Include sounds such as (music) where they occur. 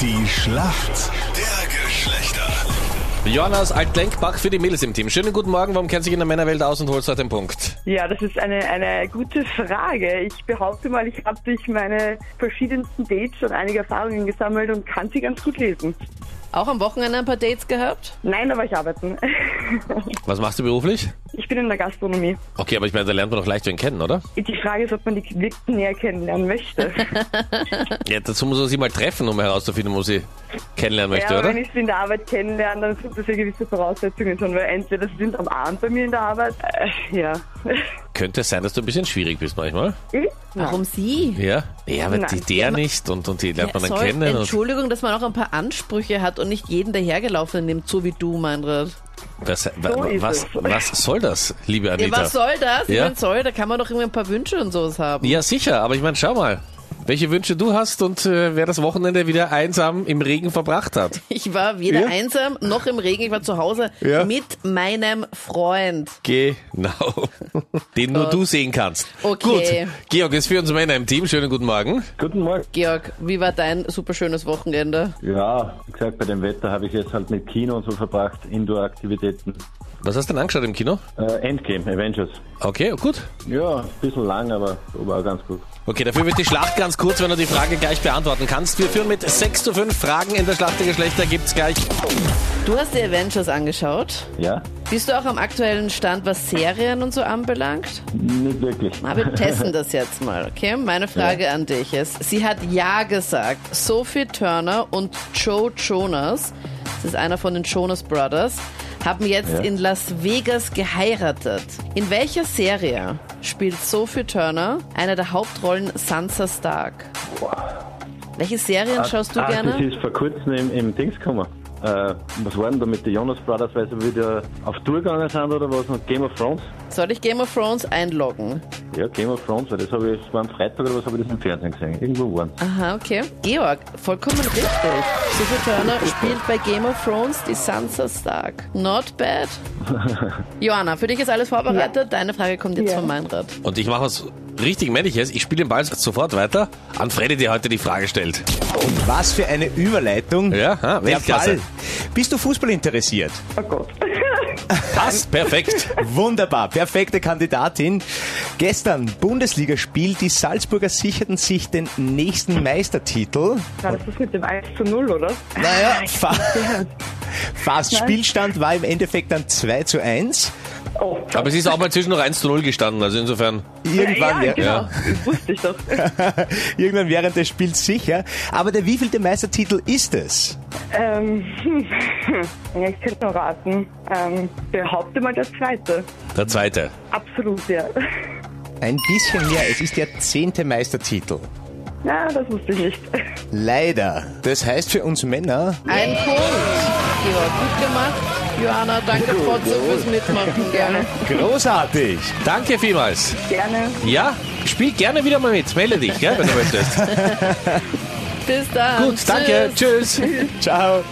Die Schlacht der Geschlechter. Johanna aus Altlenkbach für die Mädels im Team. Schönen guten Morgen, warum kennt sich in der Männerwelt aus und holst heute den Punkt? Ja, das ist eine, eine gute Frage. Ich behaupte mal, ich habe durch meine verschiedensten Dates schon einige Erfahrungen gesammelt und kann sie ganz gut lesen. Auch am Wochenende ein paar Dates gehabt? Nein, war ich arbeiten. (laughs) Was machst du beruflich? Ich bin in der Gastronomie. Okay, aber ich meine, da lernt man doch leicht wen kennen, oder? Die Frage ist, ob man die wirklich näher kennenlernen möchte. (laughs) Ja, dazu muss man sie mal treffen, um herauszufinden, wo sie kennenlernen möchte, ja, oder? wenn ich sie in der Arbeit kennenlerne, dann sind das ja gewisse Voraussetzungen schon, weil entweder sie sind am Abend bei mir in der Arbeit. Äh, ja. (laughs) Könnte es sein, dass du ein bisschen schwierig bist manchmal? Ich? Warum sie? Ja? Ja, aber Nein. die, der nicht und, und die lernt man dann Soll- kennen. Und Entschuldigung, dass man auch ein paar Ansprüche hat und nicht jeden dahergelaufenen nimmt, so wie du, Meinrad. Was, wa- So was, was soll das, liebe Ja, Anita? was soll das? Ich Ja. mein, soll, da kann man doch irgendwie ein paar Wünsche und sowas haben. Ja, sicher, aber ich meine, schau mal, welche Wünsche du hast und äh, wer das Wochenende wieder einsam im Regen verbracht hat. (laughs) Ich war weder Ja. einsam noch im Regen, ich war zu Hause Ja. mit meinem Freund. Genau. (laughs) Den nur du sehen kannst. Okay. Gut. Georg ist für uns Männer im Team. Schönen guten Morgen. Guten Morgen. Georg, wie war dein superschönes Wochenende? Ja, wie gesagt, bei dem Wetter habe ich jetzt halt mit Kino und so verbracht, Indoor-Aktivitäten. Was hast du denn angeschaut im Kino? Äh, Endgame, Avengers. Okay, gut. Ja, ein bisschen lang, aber war auch ganz gut. Okay, dafür wird die Schlacht ganz kurz, wenn du die Frage gleich beantworten kannst. Wir führen mit 6 zu 5 Fragen in der Schlacht der Geschlechter. Gibt's gleich. Du hast die Avengers angeschaut. Ja? Bist du auch am aktuellen Stand, was Serien und so anbelangt? Nicht wirklich. Na, wir testen (laughs) das jetzt mal, okay? Meine Frage an dich ist, sie hat Ja gesagt. Sophie Turner und Joe Jonas, das ist einer von den Jonas Brothers, haben jetzt Ja. in Las Vegas geheiratet. In welcher Serie spielt Sophie Turner eine der Hauptrollen Sansa Stark? Welche Serien schaust du ah, gerne? das ist vor kurzem im, im Dings gekommen. Äh, was waren da mit den Jonas Brothers, weil sie wieder auf Tour gegangen sind oder was? Und Game of Thrones? Soll ich Game of Thrones einloggen? Ja, Game of Thrones, weil das habe ich, das war am Freitag oder was habe ich das im Fernsehen gesehen? Irgendwo waren. Aha, okay. Georg, vollkommen richtig. Sophie Turner (laughs) spielt bei Game of Thrones die Sansa Stark. Not bad. (laughs) Johanna, für dich ist alles vorbereitet. Deine Frage kommt jetzt Ja. von Meinrad. Und ich mache was richtig Männliches. Ich spiele den Ball sofort weiter an Freddy, der heute die Frage stellt. Und was für eine Überleitung. Ja, ha, Der. Ball. Bist du Fußball interessiert? Oh Gott. (laughs) Passt, perfekt. Wunderbar, perfekte Kandidatin. Gestern Bundesligaspiel, die Salzburger sicherten sich den nächsten Meistertitel. War das das mit dem 1 zu 0, oder? Naja, (laughs) fa fast. Spielstand war im Endeffekt dann 2 zu 1. Oh, Aber es ist auch mal zwischen noch 1 zu 0 gestanden, also insofern. Irgendwann, ja, wär- genau. Das wusste ich doch. (laughs) irgendwann während des Spiels sicher. Aber der wievielte Meistertitel ist es? ähm, (laughs) ja, ich könnte nur raten. Ähm, behaupte mal der zweite. Der zweite. Absolut, ja. Ein bisschen mehr, es ist der zehnte Meistertitel. Ja, das wusste ich nicht. Leider. Das heißt für uns Männer, Ein Punkt. Georg, gut gemacht. Johanna, danke trotzdem fürs Mitmachen. Gerne. großartig. Danke vielmals. Gerne. Ja, spiel gerne wieder mal mit. Melde dich, gell, wenn du möchtest. Bis dann. Gut, danke. Tschüss. (laughs) Ciao.